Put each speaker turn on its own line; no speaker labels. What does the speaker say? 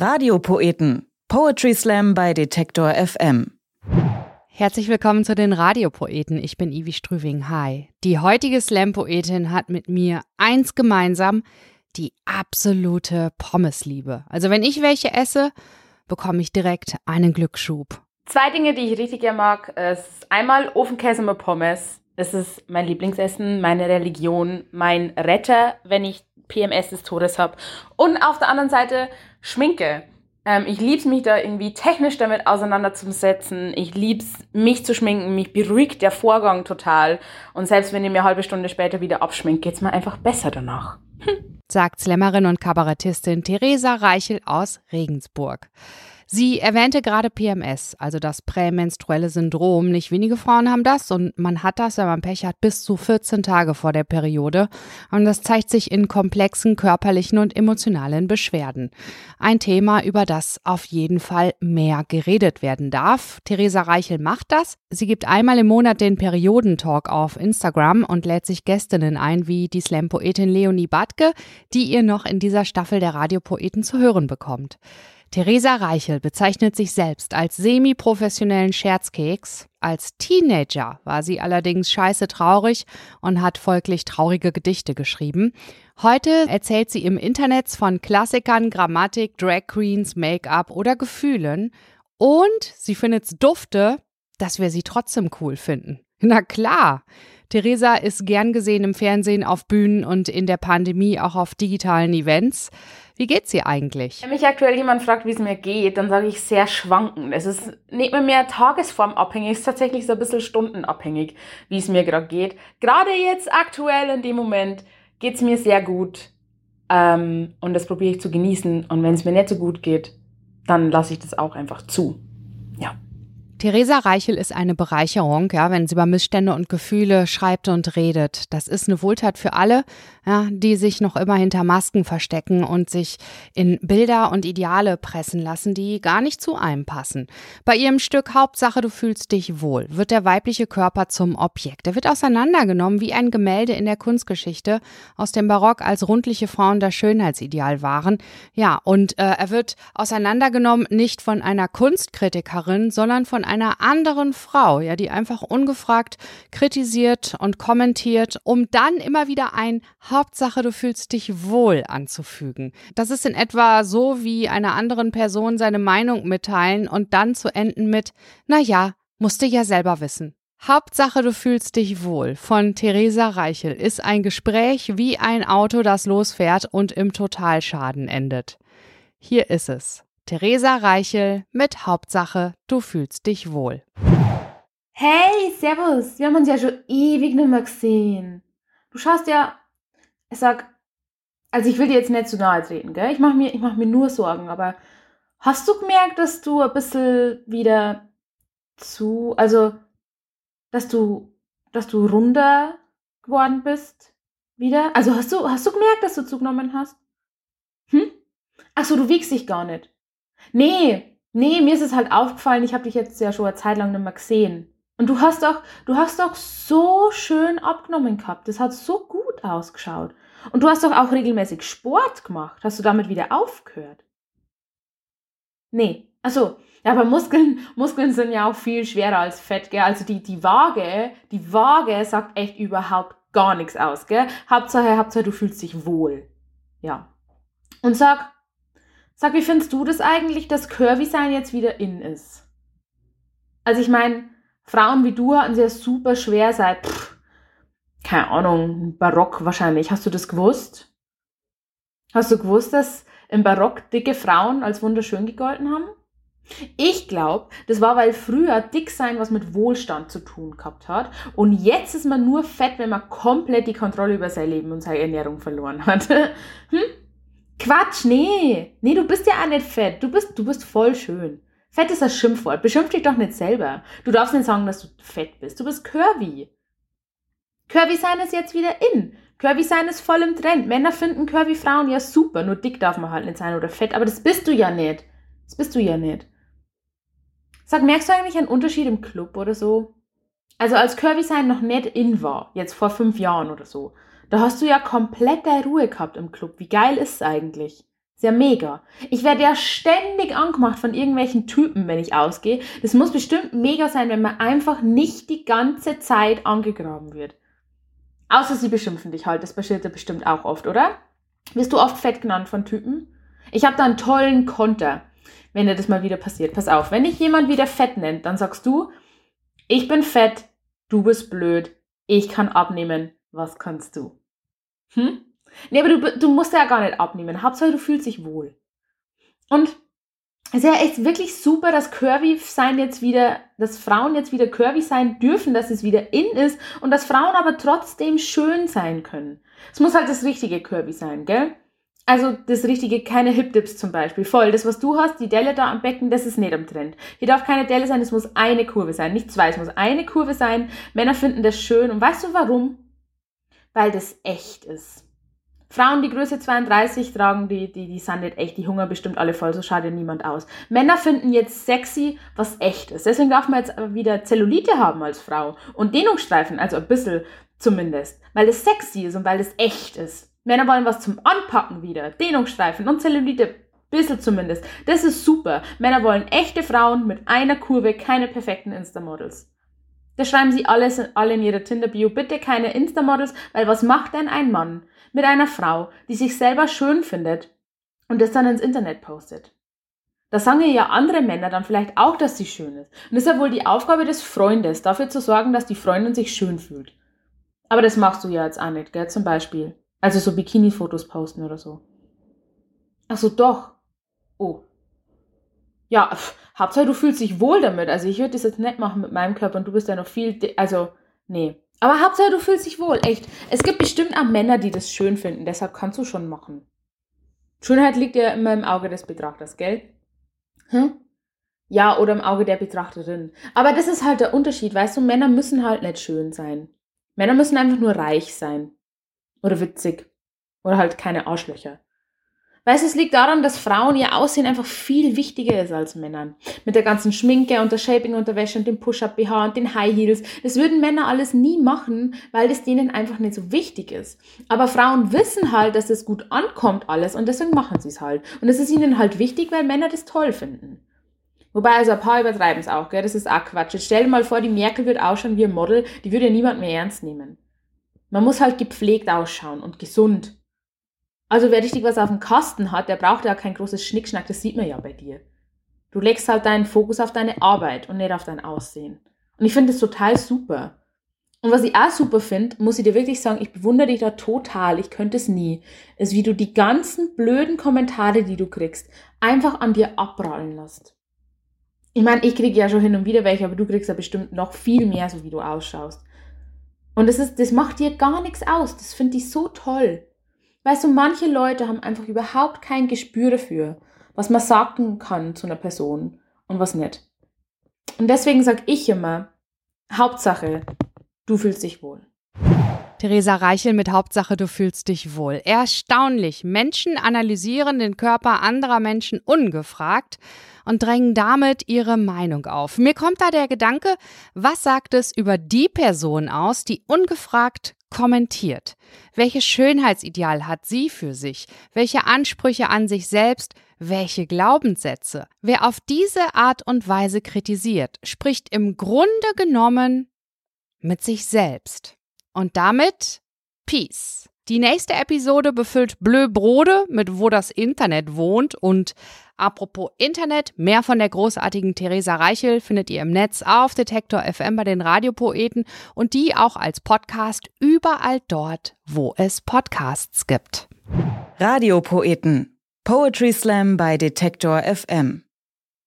Radiopoeten. Poetry Slam bei Detektor FM.
Herzlich willkommen zu den Radiopoeten. Ich bin Ivi Strüving. Hi. Die heutige Slam-Poetin hat mit mir eins gemeinsam, die absolute Pommesliebe. Also wenn ich welche esse, bekomme ich direkt einen Glücksschub.
Zwei Dinge, die ich richtig gerne mag, ist einmal Ofenkäse mit Pommes. Das ist mein Lieblingsessen, meine Religion, mein Retter, wenn ich PMS des Todes habe. Und auf der anderen Seite Schminke. Ähm, ich liebe es, mich da irgendwie technisch damit auseinanderzusetzen. Ich liebe es, mich zu schminken. Mich beruhigt der Vorgang total. Und selbst wenn ich mir eine halbe Stunde später wieder abschminke, es mir einfach besser danach.
Hm. Sagt Slammerin und Kabarettistin Theresa Reichel aus Regensburg. Sie erwähnte gerade PMS, also das prämenstruelle Syndrom. Nicht wenige Frauen haben das und man hat das, wenn man Pech hat, bis zu 14 Tage vor der Periode. Und das zeigt sich in komplexen körperlichen und emotionalen Beschwerden. Ein Thema, über das auf jeden Fall mehr geredet werden darf. Theresa Reichel macht das. Sie gibt einmal im Monat den Periodentalk auf Instagram und lädt sich Gästinnen ein, wie die Slam-Poetin Leonie Badke, die ihr noch in dieser Staffel der Radiopoeten zu hören bekommt. Theresa Reichel bezeichnet sich selbst als semi-professionellen Scherzkeks. Als Teenager war sie allerdings scheiße traurig und hat folglich traurige Gedichte geschrieben. Heute erzählt sie im Internet von Klassikern, Grammatik, Drag Queens, Make-up oder Gefühlen. Und sie findet's dufte, dass wir sie trotzdem cool finden. Na klar. Theresa ist gern gesehen im Fernsehen, auf Bühnen und in der Pandemie auch auf digitalen Events. Wie geht's dir eigentlich?
Wenn mich aktuell jemand fragt, wie es mir geht, dann sage ich sehr schwankend. Es ist nicht mehr, mehr tagesformabhängig, es ist tatsächlich so ein bisschen stundenabhängig, wie es mir gerade geht. Gerade jetzt aktuell in dem Moment geht's mir sehr gut. Ähm, und das probiere ich zu genießen. Und wenn es mir nicht so gut geht, dann lasse ich das auch einfach zu.
Theresa Reichel ist eine Bereicherung, ja, wenn sie über Missstände und Gefühle schreibt und redet. Das ist eine Wohltat für alle, ja, die sich noch immer hinter Masken verstecken und sich in Bilder und Ideale pressen lassen, die gar nicht zu einem passen. Bei ihrem Stück Hauptsache du fühlst dich wohl wird der weibliche Körper zum Objekt. Er wird auseinandergenommen wie ein Gemälde in der Kunstgeschichte aus dem Barock, als rundliche Frauen das Schönheitsideal waren. Ja, und äh, er wird auseinandergenommen nicht von einer Kunstkritikerin, sondern von einer anderen Frau, ja, die einfach ungefragt kritisiert und kommentiert, um dann immer wieder ein Hauptsache du fühlst dich wohl anzufügen. Das ist in etwa so wie einer anderen Person seine Meinung mitteilen und dann zu enden mit, na ja, musste ja selber wissen. Hauptsache du fühlst dich wohl von Theresa Reichel ist ein Gespräch wie ein Auto, das losfährt und im Totalschaden endet. Hier ist es. Theresa Reichel mit Hauptsache, du fühlst dich wohl.
Hey, Servus, wir haben uns ja schon ewig nicht mehr gesehen. Du schaust ja, ich sag, also ich will dir jetzt nicht zu nahe treten, gell? Ich mache mir, mach mir nur Sorgen, aber hast du gemerkt, dass du ein bisschen wieder zu, also, dass du, dass du runder geworden bist? Wieder? Also hast du, hast du gemerkt, dass du zugenommen hast? Hm? Achso, du wiegst dich gar nicht. Nee, nee, mir ist es halt aufgefallen, ich habe dich jetzt ja schon eine Zeit lang nicht mehr gesehen. Und du hast doch, du hast doch so schön abgenommen gehabt. Das hat so gut ausgeschaut. Und du hast doch auch regelmäßig Sport gemacht. Hast du damit wieder aufgehört? Nee. Also, ja, aber Muskeln, Muskeln sind ja auch viel schwerer als Fett, gell? Also die, die Waage, die Waage sagt echt überhaupt gar nichts aus, gell? Hauptsache, Hauptsache, du fühlst dich wohl. Ja. Und sag, Sag, wie findest du das eigentlich, dass Curvy-Sein jetzt wieder in ist? Also ich meine, Frauen wie du hatten es ja super schwer seit, pff, keine Ahnung, Barock wahrscheinlich. Hast du das gewusst? Hast du gewusst, dass im Barock dicke Frauen als wunderschön gegolten haben? Ich glaube, das war, weil früher dick sein was mit Wohlstand zu tun gehabt hat. Und jetzt ist man nur fett, wenn man komplett die Kontrolle über sein Leben und seine Ernährung verloren hat. hm? Quatsch, nee. Nee, du bist ja auch nicht fett. Du bist, du bist voll schön. Fett ist das Schimpfwort. Beschimpf dich doch nicht selber. Du darfst nicht sagen, dass du fett bist. Du bist curvy. Curvy sein ist jetzt wieder in. Curvy sein ist voll im Trend. Männer finden curvy Frauen ja super. Nur dick darf man halt nicht sein oder fett. Aber das bist du ja nicht. Das bist du ja nicht. Sag, merkst du eigentlich einen Unterschied im Club oder so? Also als curvy sein noch nicht in war. Jetzt vor fünf Jahren oder so. Da hast du ja komplett der Ruhe gehabt im Club. Wie geil ist es eigentlich? Ist ja mega. Ich werde ja ständig angemacht von irgendwelchen Typen, wenn ich ausgehe. Das muss bestimmt mega sein, wenn man einfach nicht die ganze Zeit angegraben wird. Außer sie beschimpfen dich halt. Das passiert ja bestimmt auch oft, oder? Wirst du oft fett genannt von Typen? Ich habe da einen tollen Konter, wenn dir das mal wieder passiert. Pass auf, wenn dich jemand wieder fett nennt, dann sagst du, ich bin fett, du bist blöd, ich kann abnehmen, was kannst du? Hm? Nee, aber du, du musst ja gar nicht abnehmen. Hauptsache, du fühlst dich wohl. Und es ist ja echt wirklich super, dass Curvy sein jetzt wieder, dass Frauen jetzt wieder curvy sein dürfen, dass es wieder in ist und dass Frauen aber trotzdem schön sein können. Es muss halt das richtige Curvy sein, gell? Also das richtige, keine Hip-Dips zum Beispiel. Voll, das was du hast, die Delle da am Becken, das ist nicht am Trend. Hier darf keine Delle sein, es muss eine Kurve sein, nicht zwei, es muss eine Kurve sein. Männer finden das schön und weißt du warum? Weil das echt ist. Frauen, die Größe 32 tragen, die, die, die sind nicht echt, die hungern bestimmt alle voll, so schaut niemand aus. Männer finden jetzt sexy, was echt ist. Deswegen darf man jetzt wieder Zellulite haben als Frau und Dehnungsstreifen, also ein bisschen zumindest, weil es sexy ist und weil es echt ist. Männer wollen was zum Anpacken wieder, Dehnungsstreifen und Zellulite, bisschen zumindest. Das ist super. Männer wollen echte Frauen mit einer Kurve, keine perfekten Insta-Models. Das schreiben sie alles, alle in ihrer Tinder-Bio. Bitte keine Insta-Models, weil was macht denn ein Mann? mit einer Frau, die sich selber schön findet und das dann ins Internet postet. Da sagen ja andere Männer dann vielleicht auch, dass sie schön ist. Und das ist ja wohl die Aufgabe des Freundes, dafür zu sorgen, dass die Freundin sich schön fühlt. Aber das machst du ja jetzt auch nicht, gell, zum Beispiel. Also so Bikini-Fotos posten oder so. Ach so, doch. Oh. Ja, pff, Hauptsache du fühlst dich wohl damit. Also ich würde das jetzt nicht machen mit meinem Körper und du bist ja noch viel, also, nee. Aber Hauptsache, du fühlst dich wohl, echt. Es gibt bestimmt auch Männer, die das schön finden, deshalb kannst du schon machen. Schönheit liegt ja immer im Auge des Betrachters, gell? Hm? Ja, oder im Auge der Betrachterin. Aber das ist halt der Unterschied, weißt du, Männer müssen halt nicht schön sein. Männer müssen einfach nur reich sein. Oder witzig. Oder halt keine Arschlöcher. Weißt du, es liegt daran, dass Frauen ihr Aussehen einfach viel wichtiger ist als Männern. Mit der ganzen Schminke und der Shaping-Unterwäsche und dem Push-Up-BH und den High Heels. Das würden Männer alles nie machen, weil das denen einfach nicht so wichtig ist. Aber Frauen wissen halt, dass es gut ankommt alles und deswegen machen sie es halt. Und es ist ihnen halt wichtig, weil Männer das toll finden. Wobei, also ein paar übertreiben es auch, gell? Das ist auch Quatsch. Jetzt stell dir mal vor, die Merkel wird ausschauen wie ein Model, die würde ja niemand mehr ernst nehmen. Man muss halt gepflegt ausschauen und gesund. Also wer richtig was auf dem Kasten hat, der braucht ja kein großes Schnickschnack, das sieht man ja bei dir. Du legst halt deinen Fokus auf deine Arbeit und nicht auf dein Aussehen. Und ich finde das total super. Und was ich auch super finde, muss ich dir wirklich sagen, ich bewundere dich da total, ich könnte es nie, ist, wie du die ganzen blöden Kommentare, die du kriegst, einfach an dir abprallen lässt. Ich meine, ich kriege ja schon hin und wieder welche, aber du kriegst ja bestimmt noch viel mehr, so wie du ausschaust. Und das ist, das macht dir gar nichts aus. Das finde ich so toll. Weißt du, manche Leute haben einfach überhaupt kein Gespür dafür, was man sagen kann zu einer Person und was nicht. Und deswegen sage ich immer, Hauptsache, du fühlst dich wohl.
Theresa Reichel mit Hauptsache, du fühlst dich wohl. Erstaunlich. Menschen analysieren den Körper anderer Menschen ungefragt und drängen damit ihre Meinung auf. Mir kommt da der Gedanke, was sagt es über die Person aus, die ungefragt kommentiert. Welches Schönheitsideal hat sie für sich? Welche Ansprüche an sich selbst? Welche Glaubenssätze? Wer auf diese Art und Weise kritisiert, spricht im Grunde genommen mit sich selbst. Und damit Peace. Die nächste Episode befüllt Bleu Brode mit Wo das Internet wohnt und apropos Internet, mehr von der großartigen Theresa Reichel findet ihr im Netz auf Detektor FM bei den Radiopoeten und die auch als Podcast überall dort, wo es Podcasts gibt.
Radiopoeten. Poetry Slam bei Detektor FM.